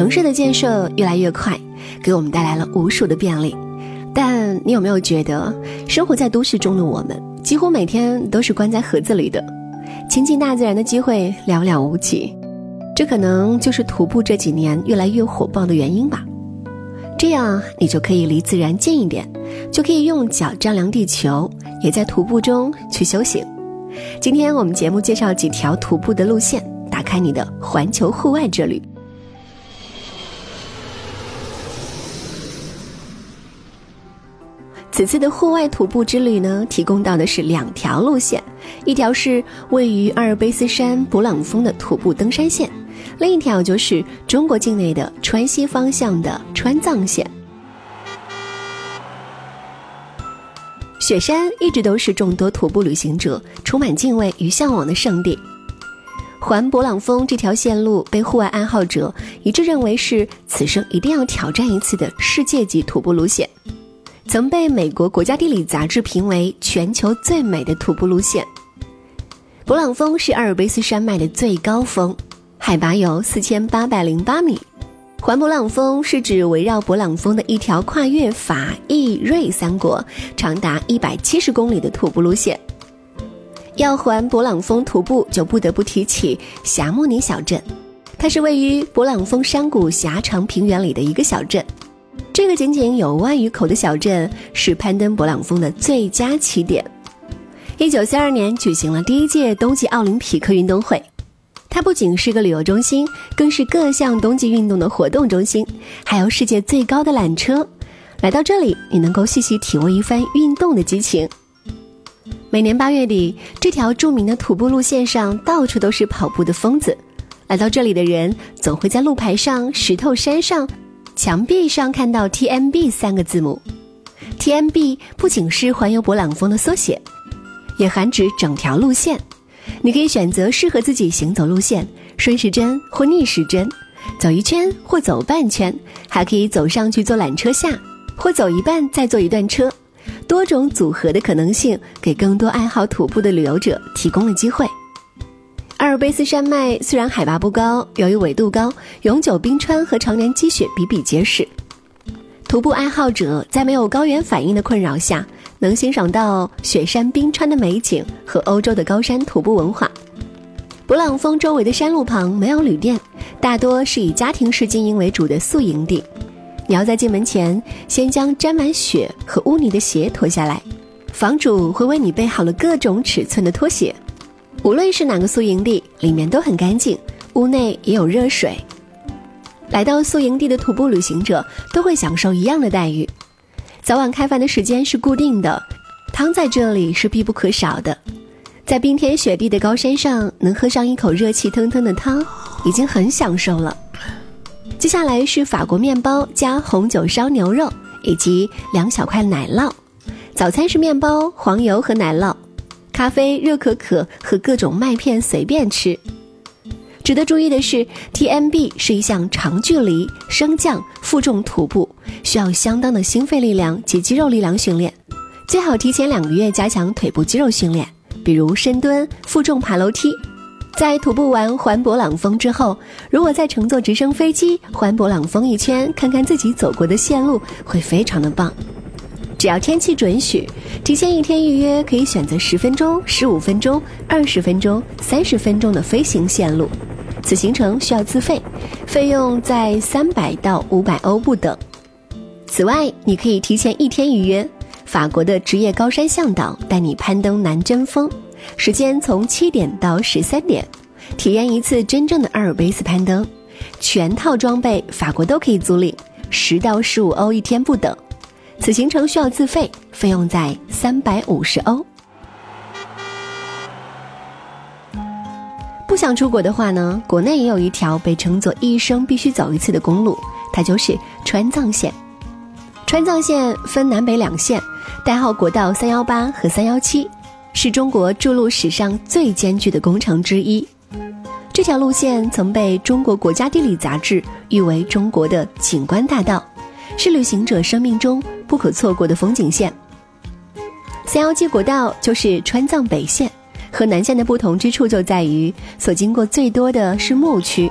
城市的建设越来越快，给我们带来了无数的便利。但你有没有觉得，生活在都市中的我们，几乎每天都是关在盒子里的，亲近大自然的机会寥寥无几？这可能就是徒步这几年越来越火爆的原因吧。这样，你就可以离自然近一点，就可以用脚丈量地球，也在徒步中去修行。今天我们节目介绍几条徒步的路线，打开你的环球户外之旅。此次的户外徒步之旅呢，提供到的是两条路线，一条是位于阿尔卑斯山勃朗峰的徒步登山线，另一条就是中国境内的川西方向的川藏线。雪山一直都是众多徒步旅行者充满敬畏与向往的圣地，环勃朗峰这条线路被户外爱好者一致认为是此生一定要挑战一次的世界级徒步路线。曾被美国国家地理杂志评为全球最美的徒步路线。勃朗峰是阿尔卑斯山脉的最高峰，海拔有四千八百零八米。环勃朗峰是指围绕勃朗峰的一条跨越法、意、瑞三国，长达一百七十公里的徒步路线。要环勃朗峰徒步，就不得不提起霞慕尼小镇，它是位于勃朗峰山谷狭长平原里的一个小镇。这个仅仅有万余口的小镇是攀登勃朗峰的最佳起点。一九三二年举行了第一届冬季奥林匹克运动会，它不仅是个旅游中心，更是各项冬季运动的活动中心，还有世界最高的缆车。来到这里，你能够细细体味一番运动的激情。每年八月底，这条著名的徒步路线上到处都是跑步的疯子。来到这里的人，总会在路牌上、石头山上。墙壁上看到 TMB 三个字母，TMB 不仅是环游勃朗峰的缩写，也含指整条路线。你可以选择适合自己行走路线，顺时针或逆时针，走一圈或走半圈，还可以走上去坐缆车下，或走一半再坐一段车。多种组合的可能性，给更多爱好徒步的旅游者提供了机会。阿尔卑斯山脉虽然海拔不高，由于纬度高，永久冰川和常年积雪比比皆是。徒步爱好者在没有高原反应的困扰下，能欣赏到雪山冰川的美景和欧洲的高山徒步文化。勃朗峰周围的山路旁没有旅店，大多是以家庭式经营为主的宿营地。你要在进门前先将沾满雪和污泥的鞋脱下来，房主会为你备好了各种尺寸的拖鞋。无论是哪个宿营地，里面都很干净，屋内也有热水。来到宿营地的徒步旅行者都会享受一样的待遇，早晚开饭的时间是固定的，汤在这里是必不可少的。在冰天雪地的高山上，能喝上一口热气腾腾的汤，已经很享受了。接下来是法国面包加红酒烧牛肉，以及两小块奶酪。早餐是面包、黄油和奶酪。咖啡、热可可和各种麦片随便吃。值得注意的是，TMB 是一项长距离升降负重徒步，需要相当的心肺力量及肌肉力量训练，最好提前两个月加强腿部肌肉训练，比如深蹲、负重爬楼梯。在徒步完环勃朗峰之后，如果再乘坐直升飞机环勃朗峰一圈，看看自己走过的线路，会非常的棒。只要天气准许，提前一天预约，可以选择十分钟、十五分钟、二十分钟、三十分钟的飞行线路。此行程需要自费，费用在三百到五百欧不等。此外，你可以提前一天预约法国的职业高山向导带你攀登南针峰，时间从七点到十三点，体验一次真正的阿尔卑斯攀登。全套装备法国都可以租赁，十到十五欧一天不等。此行程需要自费，费用在三百五十欧。不想出国的话呢，国内也有一条被称作一生必须走一次的公路，它就是川藏线。川藏线分南北两线，代号国道三幺八和三幺七，是中国筑路史上最艰巨的工程之一。这条路线曾被中国国家地理杂志誉为中国的景观大道，是旅行者生命中不可错过的风景线。三幺七国道就是川藏北线，和南线的不同之处就在于所经过最多的是牧区，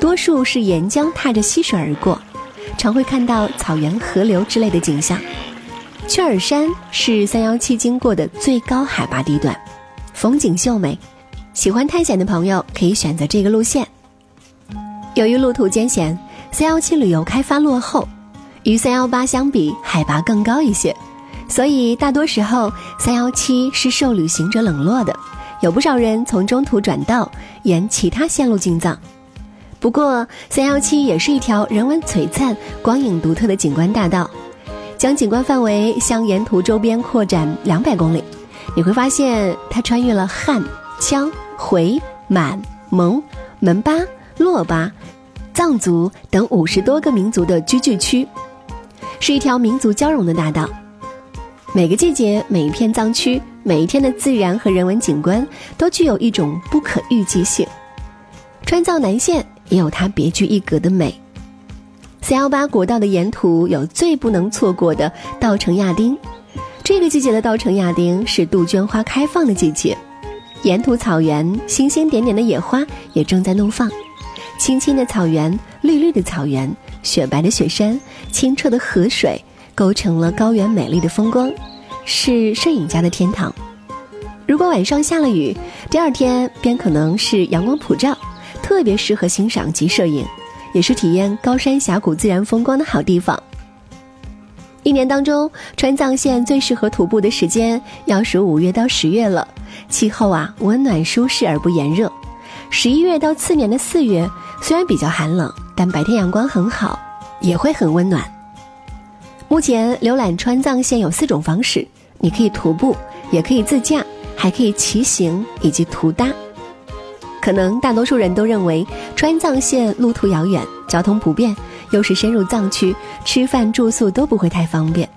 多数是沿江踏着溪水而过。常会看到草原、河流之类的景象。雀儿山是三幺七经过的最高海拔地段，风景秀美。喜欢探险的朋友可以选择这个路线。由于路途艰险，三幺七旅游开发落后，与三幺八相比海拔更高一些，所以大多时候三幺七是受旅行者冷落的。有不少人从中途转道，沿其他线路进藏。不过，三幺七也是一条人文璀璨、光影独特的景观大道，将景观范围向沿途周边扩展两百公里。你会发现，它穿越了汉、羌、回、满、蒙、门巴、珞巴、藏族等五十多个民族的聚居区，是一条民族交融的大道。每个季节、每一片藏区、每一天的自然和人文景观，都具有一种不可预计性。川藏南线。也有它别具一格的美。三幺八国道的沿途有最不能错过的稻城亚丁，这个季节的稻城亚丁是杜鹃花开放的季节，沿途草原星星点点的野花也正在怒放，青青的草原、绿绿的草原、雪白的雪山、清澈的河水，构成了高原美丽的风光，是摄影家的天堂。如果晚上下了雨，第二天便可能是阳光普照。特别适合欣赏及摄影，也是体验高山峡谷自然风光的好地方。一年当中，川藏线最适合徒步的时间要数五月到十月了，气候啊温暖舒适而不炎热。十一月到次年的四月，虽然比较寒冷，但白天阳光很好，也会很温暖。目前浏览川藏线有四种方式，你可以徒步，也可以自驾，还可以骑行以及徒搭。可能大多数人都认为川藏线路途遥远，交通不便，又是深入藏区，吃饭住宿都不会太方便。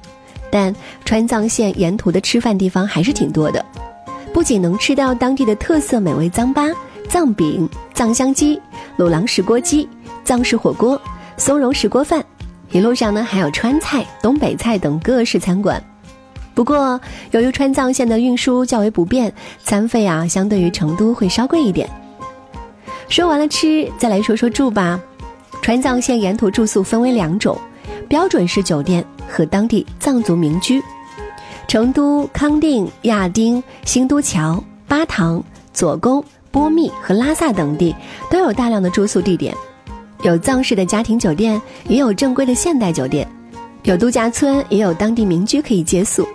但川藏线沿途的吃饭地方还是挺多的，不仅能吃到当地的特色美味藏粑、藏饼、藏香鸡、鲁朗石锅鸡、藏式火锅、松茸石锅饭，一路上呢还有川菜、东北菜等各式餐馆。不过由于川藏线的运输较为不便，餐费啊相对于成都会稍贵一点。说完了吃，再来说说住吧。川藏线沿途住宿分为两种：标准式酒店和当地藏族民居。成都、康定、亚丁、新都桥、巴塘、左宫、波密和拉萨等地都有大量的住宿地点，有藏式的家庭酒店，也有正规的现代酒店，有度假村，也有当地民居可以借宿。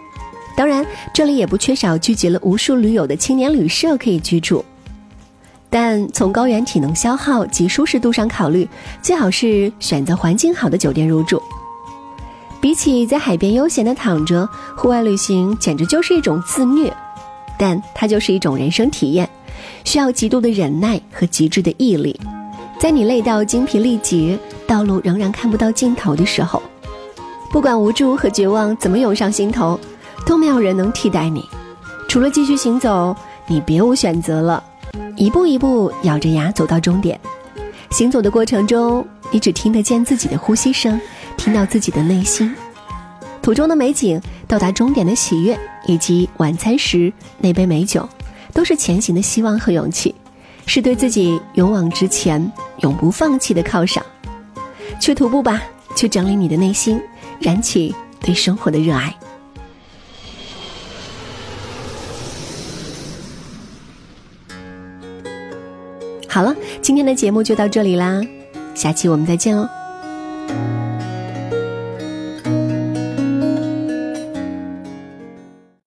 当然，这里也不缺少聚集了无数驴友的青年旅社可以居住。但从高原体能消耗及舒适度上考虑，最好是选择环境好的酒店入住。比起在海边悠闲的躺着，户外旅行简直就是一种自虐，但它就是一种人生体验，需要极度的忍耐和极致的毅力。在你累到精疲力竭，道路仍然看不到尽头的时候，不管无助和绝望怎么涌上心头，都没有人能替代你。除了继续行走，你别无选择了。一步一步咬着牙走到终点，行走的过程中，你只听得见自己的呼吸声，听到自己的内心。途中的美景，到达终点的喜悦，以及晚餐时那杯美酒，都是前行的希望和勇气，是对自己勇往直前、永不放弃的犒赏。去徒步吧，去整理你的内心，燃起对生活的热爱。好了，今天的节目就到这里啦，下期我们再见哦。